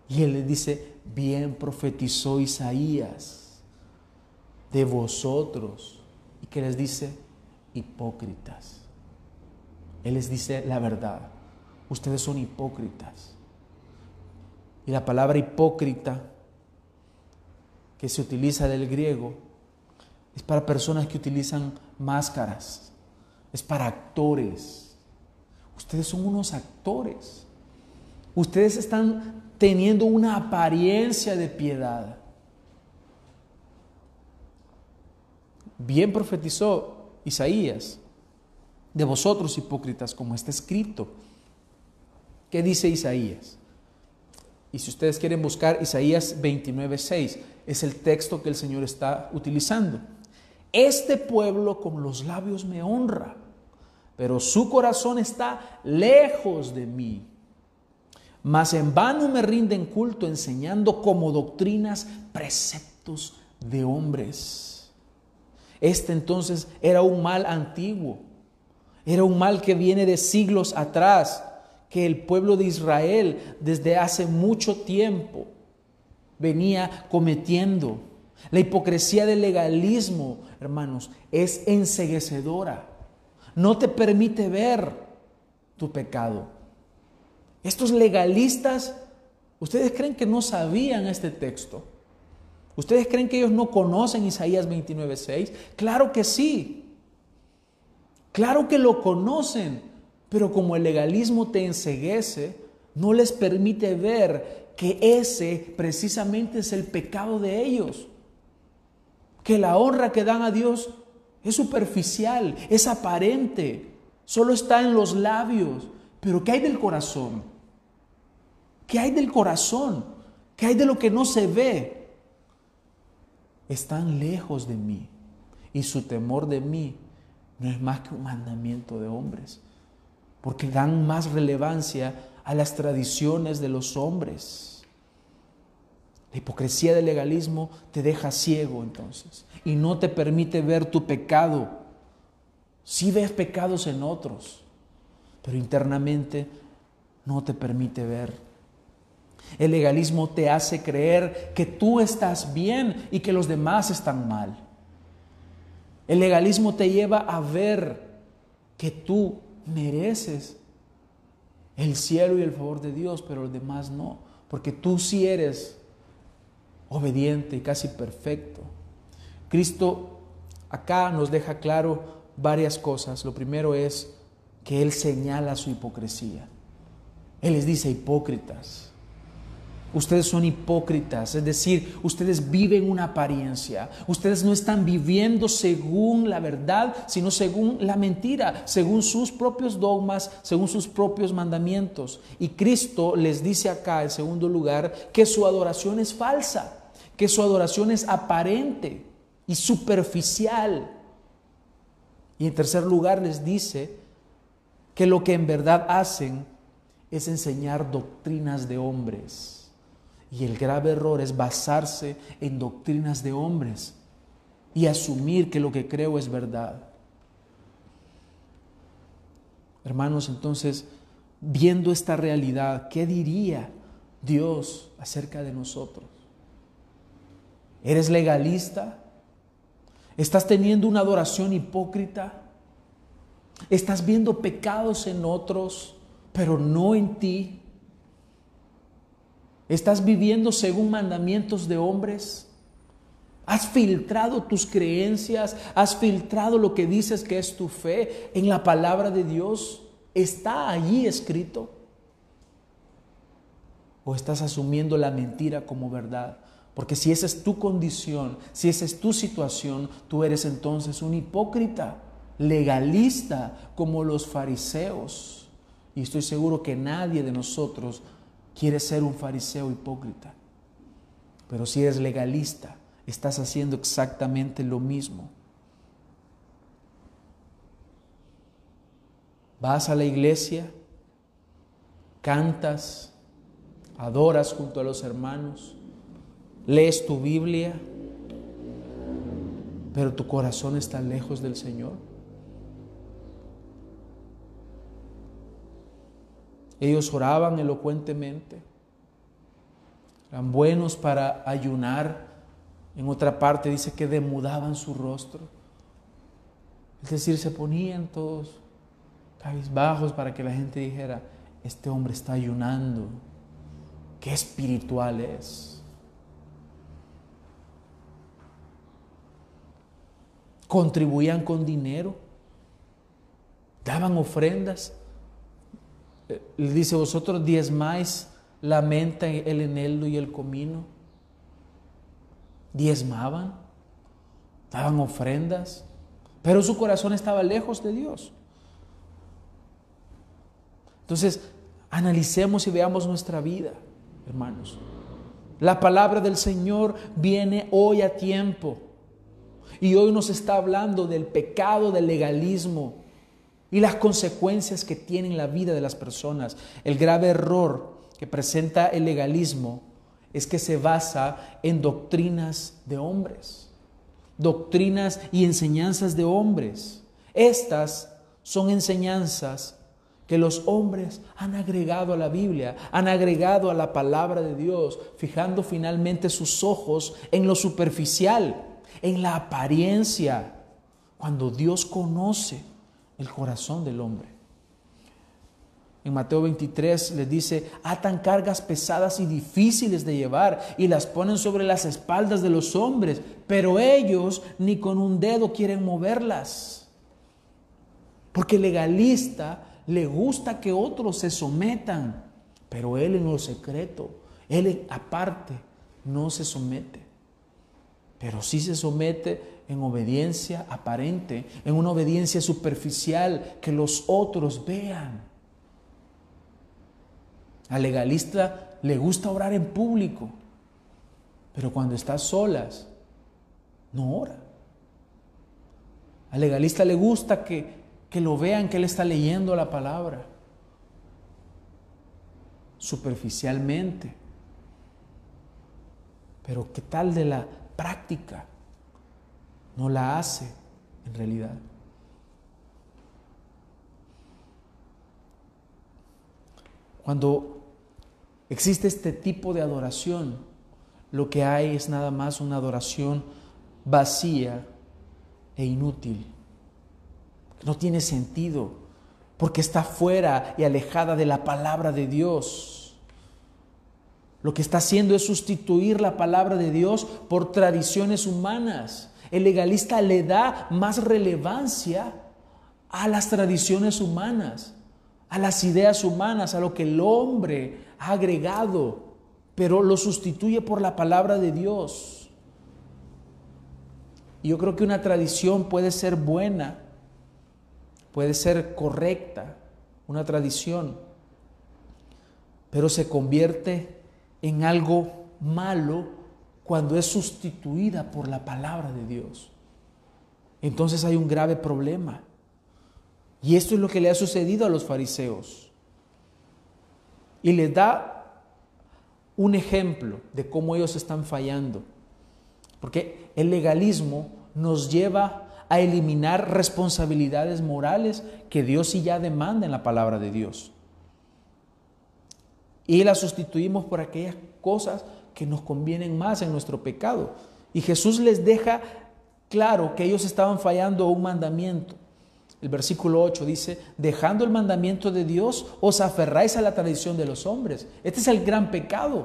Y él le dice, bien profetizó Isaías de vosotros. ¿Y que les dice? Hipócritas. Él les dice la verdad. Ustedes son hipócritas. Y la palabra hipócrita que se utiliza del griego es para personas que utilizan máscaras, es para actores. Ustedes son unos actores. Ustedes están teniendo una apariencia de piedad. Bien profetizó Isaías, de vosotros hipócritas, como está escrito. ¿Qué dice Isaías? Y si ustedes quieren buscar Isaías 29:6, es el texto que el Señor está utilizando. Este pueblo con los labios me honra, pero su corazón está lejos de mí mas en vano me rinden culto enseñando como doctrinas preceptos de hombres. Este entonces era un mal antiguo, era un mal que viene de siglos atrás, que el pueblo de Israel desde hace mucho tiempo venía cometiendo. La hipocresía del legalismo, hermanos, es enseguecedora. No te permite ver tu pecado. Estos legalistas, ¿ustedes creen que no sabían este texto? ¿Ustedes creen que ellos no conocen Isaías 29:6? Claro que sí. Claro que lo conocen, pero como el legalismo te enseguece, no les permite ver que ese precisamente es el pecado de ellos. Que la honra que dan a Dios es superficial, es aparente, solo está en los labios, pero ¿qué hay del corazón? ¿Qué hay del corazón? ¿Qué hay de lo que no se ve? Están lejos de mí y su temor de mí no es más que un mandamiento de hombres, porque dan más relevancia a las tradiciones de los hombres. La hipocresía del legalismo te deja ciego entonces y no te permite ver tu pecado. Si ves pecados en otros, pero internamente no te permite ver el legalismo te hace creer que tú estás bien y que los demás están mal. El legalismo te lleva a ver que tú mereces el cielo y el favor de Dios, pero los demás no, porque tú sí eres obediente y casi perfecto. Cristo acá nos deja claro varias cosas. Lo primero es que Él señala su hipocresía. Él les dice hipócritas. Ustedes son hipócritas, es decir, ustedes viven una apariencia. Ustedes no están viviendo según la verdad, sino según la mentira, según sus propios dogmas, según sus propios mandamientos. Y Cristo les dice acá, en segundo lugar, que su adoración es falsa, que su adoración es aparente y superficial. Y en tercer lugar les dice que lo que en verdad hacen es enseñar doctrinas de hombres. Y el grave error es basarse en doctrinas de hombres y asumir que lo que creo es verdad. Hermanos, entonces, viendo esta realidad, ¿qué diría Dios acerca de nosotros? ¿Eres legalista? ¿Estás teniendo una adoración hipócrita? ¿Estás viendo pecados en otros, pero no en ti? ¿Estás viviendo según mandamientos de hombres? ¿Has filtrado tus creencias? ¿Has filtrado lo que dices que es tu fe en la palabra de Dios? ¿Está allí escrito? ¿O estás asumiendo la mentira como verdad? Porque si esa es tu condición, si esa es tu situación, tú eres entonces un hipócrita, legalista como los fariseos. Y estoy seguro que nadie de nosotros quieres ser un fariseo hipócrita. Pero si eres legalista, estás haciendo exactamente lo mismo. Vas a la iglesia, cantas, adoras junto a los hermanos, lees tu Biblia, pero tu corazón está lejos del Señor. Ellos oraban elocuentemente, eran buenos para ayunar. En otra parte dice que demudaban su rostro. Es decir, se ponían todos cabizbajos para que la gente dijera, este hombre está ayunando, qué espiritual es. Contribuían con dinero, daban ofrendas le dice, vosotros diezmáis la menta, el eneldo y el comino. Diezmaban, daban ofrendas, pero su corazón estaba lejos de Dios. Entonces, analicemos y veamos nuestra vida, hermanos. La palabra del Señor viene hoy a tiempo. Y hoy nos está hablando del pecado del legalismo, y las consecuencias que tiene en la vida de las personas. El grave error que presenta el legalismo es que se basa en doctrinas de hombres, doctrinas y enseñanzas de hombres. Estas son enseñanzas que los hombres han agregado a la Biblia, han agregado a la palabra de Dios, fijando finalmente sus ojos en lo superficial, en la apariencia, cuando Dios conoce el corazón del hombre. En Mateo 23 les dice, atan cargas pesadas y difíciles de llevar y las ponen sobre las espaldas de los hombres, pero ellos ni con un dedo quieren moverlas. Porque legalista le gusta que otros se sometan, pero él en lo secreto, él aparte, no se somete. Pero sí se somete en obediencia aparente, en una obediencia superficial que los otros vean. Al legalista le gusta orar en público, pero cuando está solas, no ora. Al legalista le gusta que, que lo vean que él está leyendo la palabra superficialmente. Pero ¿qué tal de la práctica? No la hace en realidad. Cuando existe este tipo de adoración, lo que hay es nada más una adoración vacía e inútil. No tiene sentido porque está fuera y alejada de la palabra de Dios. Lo que está haciendo es sustituir la palabra de Dios por tradiciones humanas. El legalista le da más relevancia a las tradiciones humanas, a las ideas humanas, a lo que el hombre ha agregado, pero lo sustituye por la palabra de Dios. Y yo creo que una tradición puede ser buena, puede ser correcta, una tradición, pero se convierte en algo malo cuando es sustituida por la palabra de Dios. Entonces hay un grave problema. Y esto es lo que le ha sucedido a los fariseos. Y les da un ejemplo de cómo ellos están fallando. Porque el legalismo nos lleva a eliminar responsabilidades morales que Dios sí ya demanda en la palabra de Dios. Y las sustituimos por aquellas cosas que nos convienen más en nuestro pecado. Y Jesús les deja claro que ellos estaban fallando un mandamiento. El versículo 8 dice, dejando el mandamiento de Dios, os aferráis a la tradición de los hombres. Este es el gran pecado,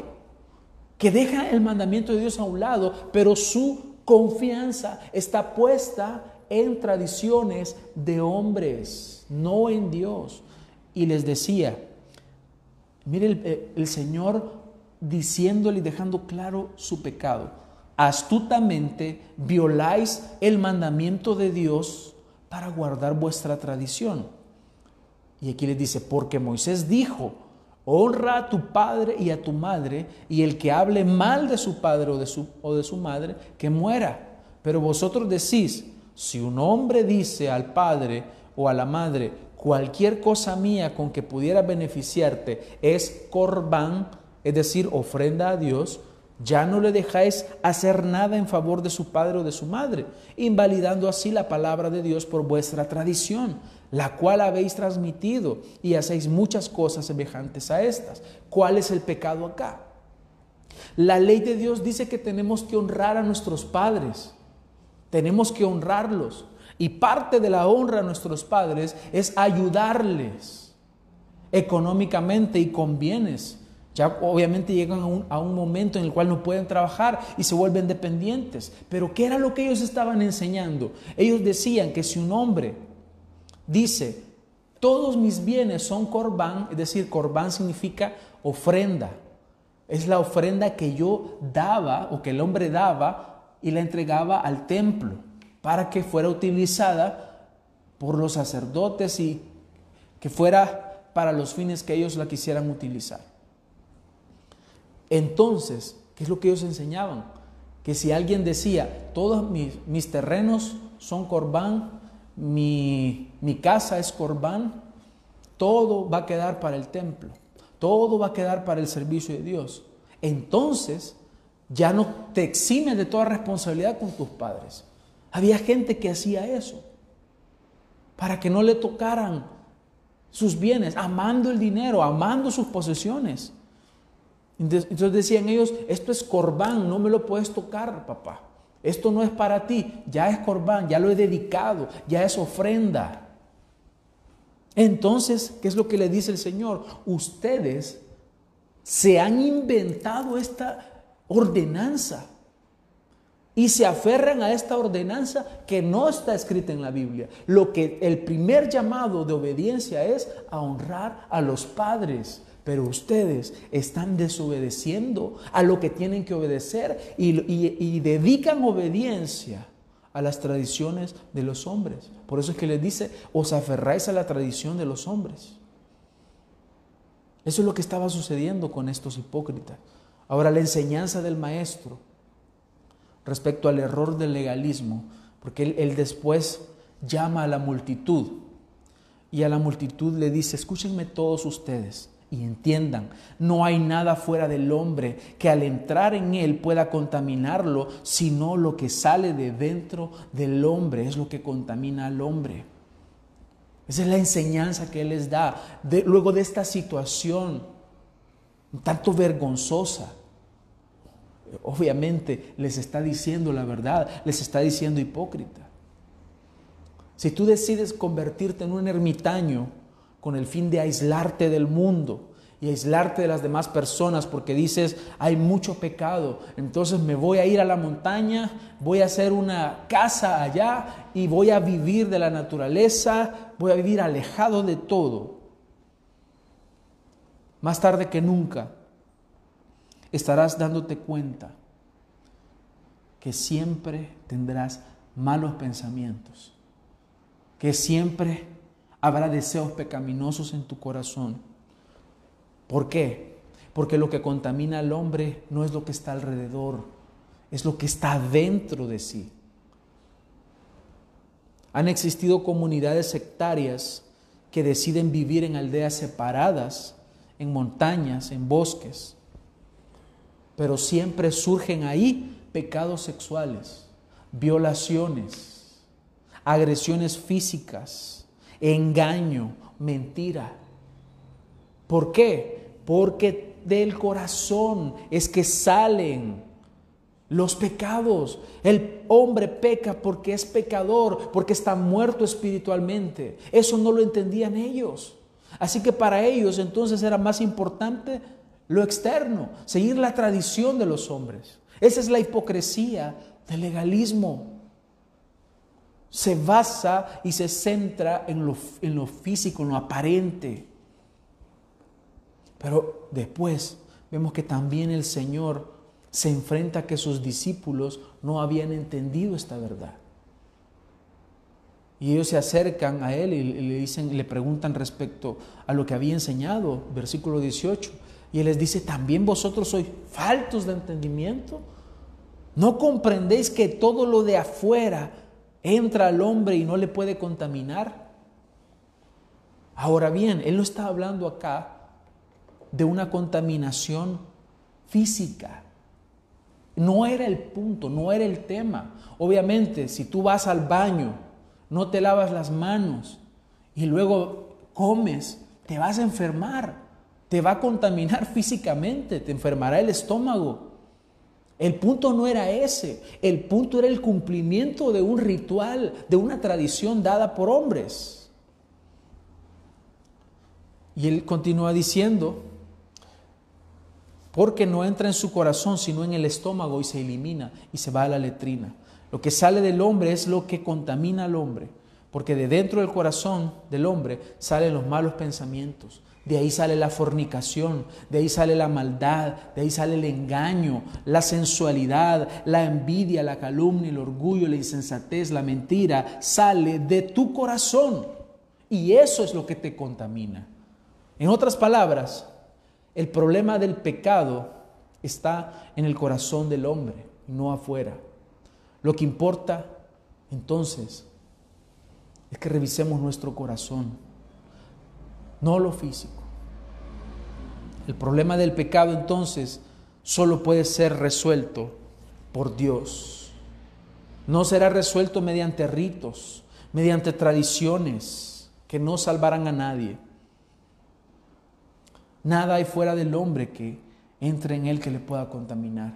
que deja el mandamiento de Dios a un lado, pero su confianza está puesta en tradiciones de hombres, no en Dios. Y les decía, mire el, eh, el Señor diciéndole y dejando claro su pecado. Astutamente violáis el mandamiento de Dios para guardar vuestra tradición. Y aquí les dice, porque Moisés dijo, honra a tu padre y a tu madre, y el que hable mal de su padre o de su, o de su madre, que muera. Pero vosotros decís, si un hombre dice al padre o a la madre, cualquier cosa mía con que pudiera beneficiarte es corbán, es decir, ofrenda a Dios, ya no le dejáis hacer nada en favor de su padre o de su madre, invalidando así la palabra de Dios por vuestra tradición, la cual habéis transmitido y hacéis muchas cosas semejantes a estas. ¿Cuál es el pecado acá? La ley de Dios dice que tenemos que honrar a nuestros padres, tenemos que honrarlos. Y parte de la honra a nuestros padres es ayudarles económicamente y con bienes ya obviamente llegan a un, momento en el cual no pueden trabajar y se vuelven dependientes. Pero ¿qué era lo que ellos estaban enseñando? Ellos decían que si un hombre dice, todos mis bienes son corbán, es decir, corbán significa ofrenda. Es la ofrenda que yo daba o que el hombre daba y la entregaba al templo para que fuera utilizada por los sacerdotes y que fuera para los fines que ellos la quisieran utilizar. Entonces, ¿qué es lo que ellos enseñaban? Que si alguien decía, todos mis, terrenos son corbán, mi, mi casa es corbán, todo va a quedar para el templo, todo va a quedar para el servicio de Dios. Entonces, ya no te exime de toda responsabilidad con tus padres. Había gente que hacía eso para que no le tocaran sus bienes, amando el dinero, amando sus posesiones. Entonces decían ellos, esto es corbán, no me lo puedes tocar, papá. Esto no es para ti, ya es corbán, ya lo he dedicado, ya es ofrenda. Entonces, ¿qué es lo que le dice el Señor? Ustedes se han inventado esta ordenanza y se aferran a esta ordenanza que no está escrita en la Biblia. Lo que el primer llamado de obediencia es a honrar a los padres. Pero ustedes están desobedeciendo a lo que tienen que obedecer y, dedican obediencia a las tradiciones de los hombres. Por eso es que les dice, os aferráis a la tradición de los hombres. Eso es lo que estaba sucediendo con estos hipócritas. Ahora la enseñanza del maestro respecto al error del legalismo, porque él, él después llama a la multitud y a la multitud le dice, escúchenme todos ustedes y entiendan, no hay nada fuera del hombre que al entrar en él pueda contaminarlo, sino lo que sale de dentro del hombre es lo que contamina al hombre. Esa es la enseñanza que él les da luego de esta situación tanto vergonzosa. Obviamente les está diciendo la verdad, les está diciendo hipócrita. Si tú decides convertirte en un ermitaño con el fin de aislarte del mundo y aislarte de las demás personas porque dices, hay mucho pecado, entonces me voy a ir a la montaña, voy a hacer una casa allá y voy a vivir de la naturaleza, voy a vivir alejado de todo. Más tarde que nunca estarás dándote cuenta que siempre tendrás malos pensamientos, que siempre habrá deseos pecaminosos en tu corazón. ¿Por qué? Porque lo que contamina al hombre no es lo que está alrededor, es lo que está dentro de sí. Han existido comunidades sectarias que deciden vivir en aldeas separadas, en montañas, en bosques, pero siempre surgen ahí pecados sexuales, violaciones, agresiones físicas, engaño, mentira. ¿Por qué? Porque del corazón es que salen los pecados. El hombre peca porque es pecador, porque está muerto espiritualmente. Eso no lo entendían ellos. Así que para ellos entonces era más importante lo externo, seguir la tradición de los hombres. Esa es la hipocresía del legalismo. Se basa y se centra en lo, en lo físico, en lo aparente. Pero después vemos que también el Señor se enfrenta a que sus discípulos no habían entendido esta verdad. Y ellos se acercan a él y le dicen, le preguntan respecto a lo que había enseñado, versículo 18. Y él les dice, ¿también vosotros sois faltos de entendimiento? ¿No comprendéis que todo lo de afuera entra al hombre y no le puede contaminar? Ahora bien, él no está hablando acá de una contaminación física. No era el punto, no era el tema. Obviamente, si tú vas al baño, no te lavas las manos y luego comes, te vas a enfermar te va a contaminar físicamente, te enfermará el estómago. El punto no era ese, el punto era el cumplimiento de un ritual, de una tradición dada por hombres. Y él continúa diciendo, porque no entra en su corazón, sino en el estómago y se elimina y se va a la letrina. Lo que sale del hombre es lo que contamina al hombre, porque de dentro del corazón del hombre salen los malos pensamientos, de ahí sale la fornicación, de ahí sale la maldad, de ahí sale el engaño, la sensualidad, la envidia, la calumnia, el orgullo, la insensatez, la mentira. Sale de tu corazón y eso es lo que te contamina. En otras palabras, el problema del pecado está en el corazón del hombre, no afuera. Lo que importa entonces es que revisemos nuestro corazón no lo físico. El problema del pecado entonces solo puede ser resuelto por Dios. No será resuelto mediante ritos, mediante tradiciones que no salvarán a nadie. Nada hay fuera del hombre que entre en él que le pueda contaminar.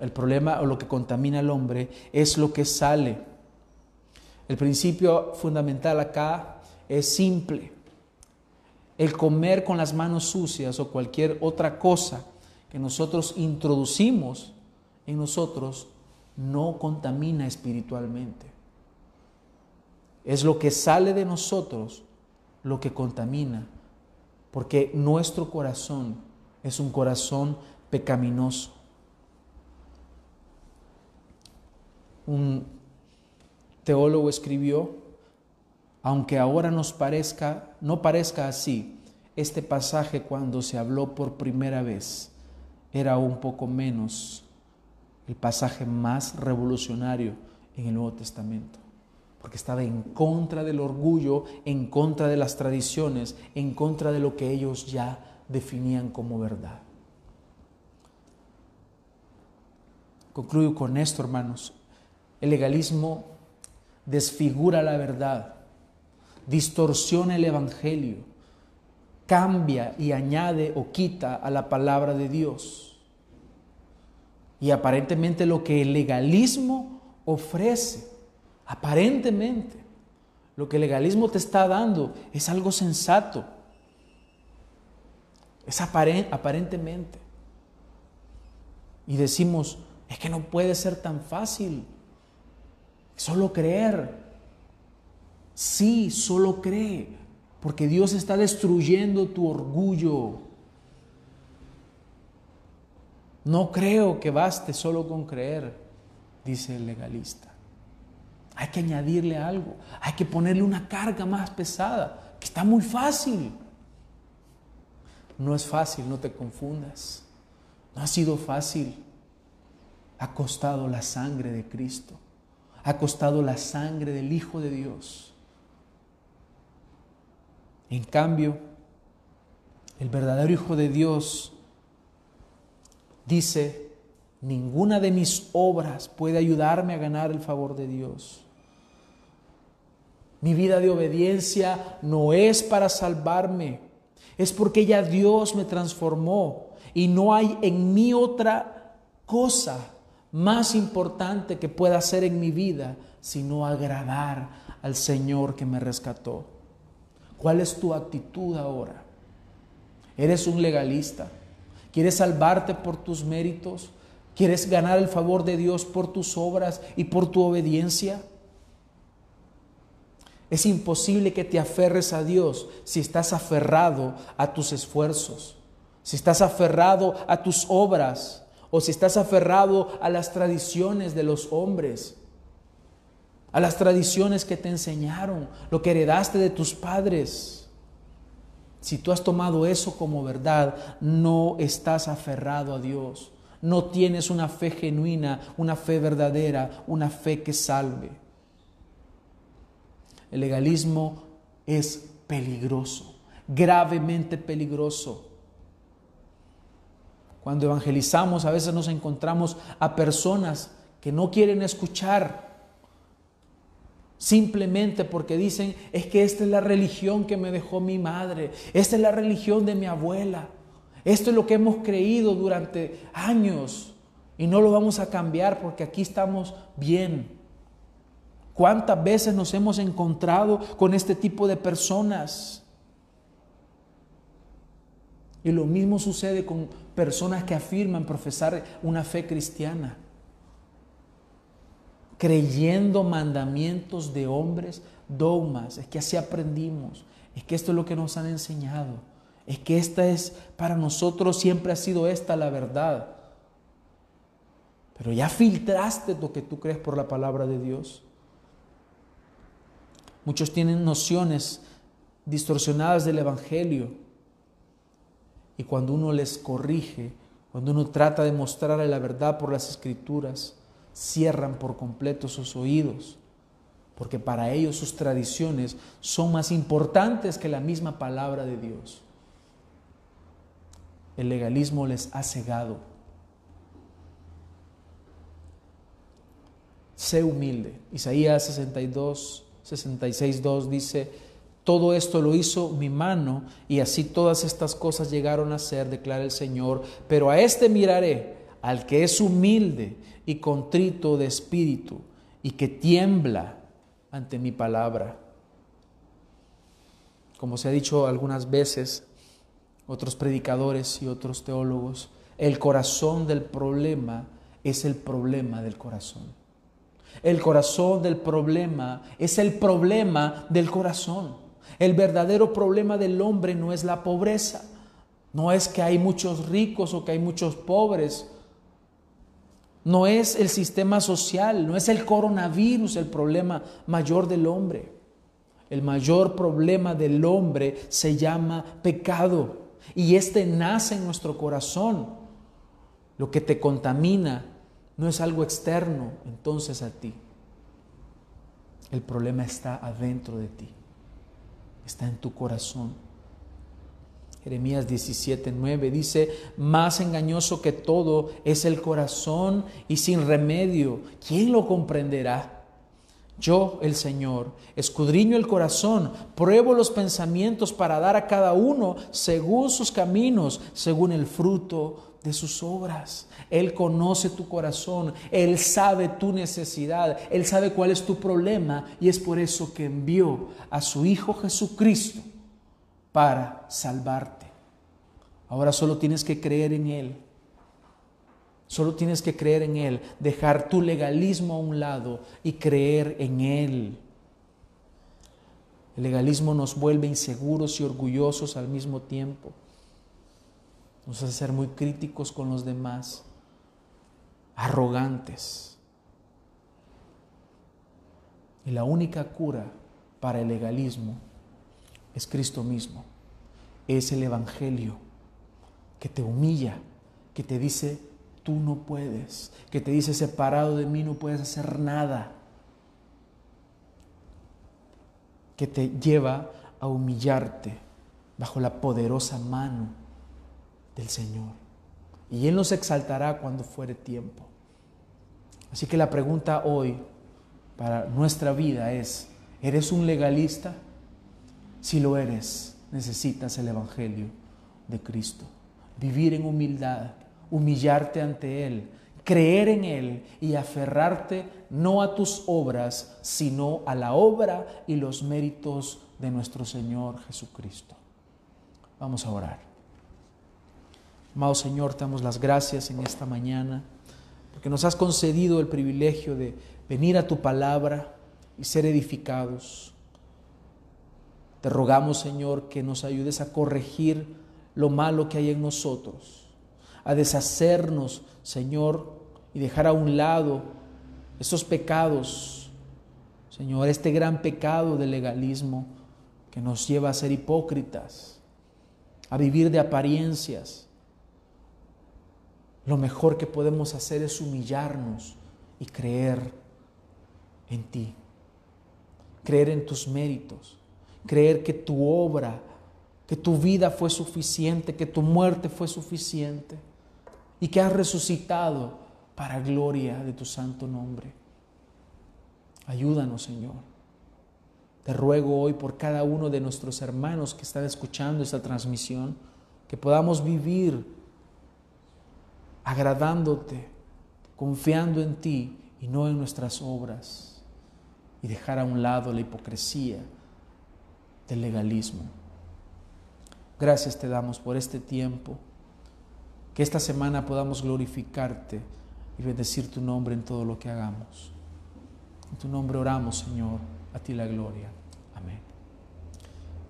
El problema o lo que contamina al hombre es lo que sale. El principio fundamental acá es simple el comer con las manos sucias o cualquier otra cosa que nosotros introducimos en nosotros no contamina espiritualmente. Es lo que sale de nosotros lo que contamina, porque nuestro corazón es un corazón pecaminoso. Un teólogo escribió aunque ahora nos parezca, no parezca así, este pasaje cuando se habló por primera vez era un poco menos el pasaje más revolucionario en el Nuevo Testamento, porque estaba en contra del orgullo, en contra de las tradiciones, en contra de lo que ellos ya definían como verdad. Concluyo con esto, hermanos. El legalismo desfigura la verdad distorsiona el Evangelio, cambia y añade o quita a la palabra de Dios. Y aparentemente lo que el legalismo ofrece, aparentemente, Lo que el legalismo te está dando es algo sensato. Es aparentemente. Y decimos, es que no puede ser tan fácil. Solo creer. Sí, solo cree. Porque Dios está destruyendo tu orgullo. No creo que baste solo con creer, dice el legalista. Hay que añadirle algo, hay que ponerle una carga más pesada, que está muy fácil. No es fácil, no te confundas. No ha sido fácil. Ha costado la sangre de Cristo. Ha costado la sangre del Hijo de Dios. En cambio, el verdadero Hijo de Dios dice, ninguna de mis obras puede ayudarme a ganar el favor de Dios. Mi vida de obediencia no es para salvarme, es porque ya Dios me transformó y no hay en mí otra cosa más importante que pueda hacer en mi vida sino agradar al Señor que me rescató. ¿Cuál es tu actitud ahora? ¿Eres un legalista? ¿Quieres salvarte por tus méritos? ¿Quieres ganar el favor de Dios por tus obras y por tu obediencia? Es imposible que te aferres a Dios si estás aferrado a tus esfuerzos, si estás aferrado a tus obras o si estás aferrado a las tradiciones de los hombres, a las tradiciones que te enseñaron, lo que heredaste de tus padres. Si tú has tomado eso como verdad, no estás aferrado a Dios. No tienes una fe genuina, una fe verdadera, una fe que salve. El legalismo es peligroso, gravemente peligroso. Cuando evangelizamos a veces nos encontramos a personas que no quieren escuchar simplemente porque dicen, es que esta es la religión que me dejó mi madre, esta es la religión de mi abuela, esto es lo que hemos creído durante años y no lo vamos a cambiar porque aquí estamos bien. ¿Cuántas veces nos hemos encontrado con este tipo de personas? Y lo mismo sucede con personas que afirman profesar una fe cristiana, creyendo mandamientos de hombres, dogmas, es que así aprendimos, es que esto es lo que nos han enseñado, es que esta es, para nosotros siempre ha sido esta la verdad. Pero ya filtraste lo que tú crees por la palabra de Dios. Muchos tienen nociones distorsionadas del Evangelio. Y cuando uno les corrige, cuando uno trata de mostrarle la verdad por las escrituras, cierran por completo sus oídos, porque para ellos sus tradiciones son más importantes que la misma palabra de Dios. El legalismo les ha cegado. Sé humilde. Isaías 62, 66.2 dice, todo esto lo hizo mi mano y así todas estas cosas llegaron a ser, declara el Señor, pero a este miraré, al que es humilde y contrito de espíritu y que tiembla ante mi palabra. Como se ha dicho algunas veces, otros predicadores y otros teólogos, el corazón del problema es el problema del corazón. El corazón del problema es el problema del corazón. El verdadero problema del hombre no es la pobreza, no es que hay muchos ricos o que hay muchos pobres, no es el sistema social, no es el coronavirus el problema mayor del hombre. El mayor problema del hombre se llama pecado y este nace en nuestro corazón. Lo que te contamina no es algo externo entonces a ti. El problema está adentro de ti, está en tu corazón. Jeremías 17:9 dice, más engañoso que todo es el corazón y sin remedio. ¿Quién lo comprenderá? Yo, el Señor, escudriño el corazón, pruebo los pensamientos para dar a cada uno según sus caminos, según el fruto de sus obras. Él conoce tu corazón, Él sabe tu necesidad, Él sabe cuál es tu problema y es por eso que envió a su Hijo Jesucristo para salvarte. Ahora solo tienes que creer en Él. Solo tienes que creer en Él, dejar tu legalismo a un lado y creer en Él. El legalismo nos vuelve inseguros y orgullosos al mismo tiempo. Nos hace ser muy críticos con los demás, arrogantes. Y la única cura para el legalismo es Cristo mismo. Es el Evangelio que te humilla, que te dice, tú no puedes, que te dice, separado de mí no puedes hacer nada que te lleva a humillarte bajo la poderosa mano del Señor. Y Él nos exaltará cuando fuere tiempo. Así que la pregunta hoy para nuestra vida es, ¿eres un legalista? Si lo eres, necesitas el Evangelio de Cristo. Vivir en humildad, humillarte ante Él, creer en Él y aferrarte no a tus obras, sino a la obra y los méritos de nuestro Señor Jesucristo. Vamos a orar. Amado Señor, te damos las gracias en esta mañana, porque nos has concedido el privilegio de venir a tu palabra y ser edificados. Te rogamos, Señor, que nos ayudes a corregir lo malo que hay en nosotros a deshacernos, Señor, y dejar a un lado esos pecados, Señor, este gran pecado del legalismo que nos lleva a ser hipócritas, a vivir de apariencias. Lo mejor que podemos hacer es humillarnos y creer en ti, creer en tus méritos, creer que tu obra, que tu vida fue suficiente, que tu muerte fue suficiente y que has resucitado para gloria de tu santo nombre. Ayúdanos, Señor. Te ruego hoy por cada uno de nuestros hermanos que están escuchando esta transmisión, que podamos vivir agradándote, confiando en ti y no en nuestras obras, y dejar a un lado la hipocresía del legalismo. Gracias te damos por este tiempo que esta semana podamos glorificarte y bendecir tu nombre en todo lo que hagamos. En tu nombre oramos, Señor, a ti la gloria. Amén.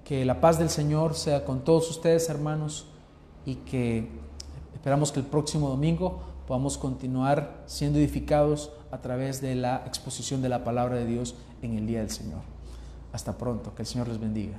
Que la paz del Señor sea con todos ustedes, hermanos, y que esperamos que el próximo domingo podamos continuar siendo edificados a través de la exposición de la palabra de Dios en el día del Señor. Hasta pronto, que el Señor les bendiga.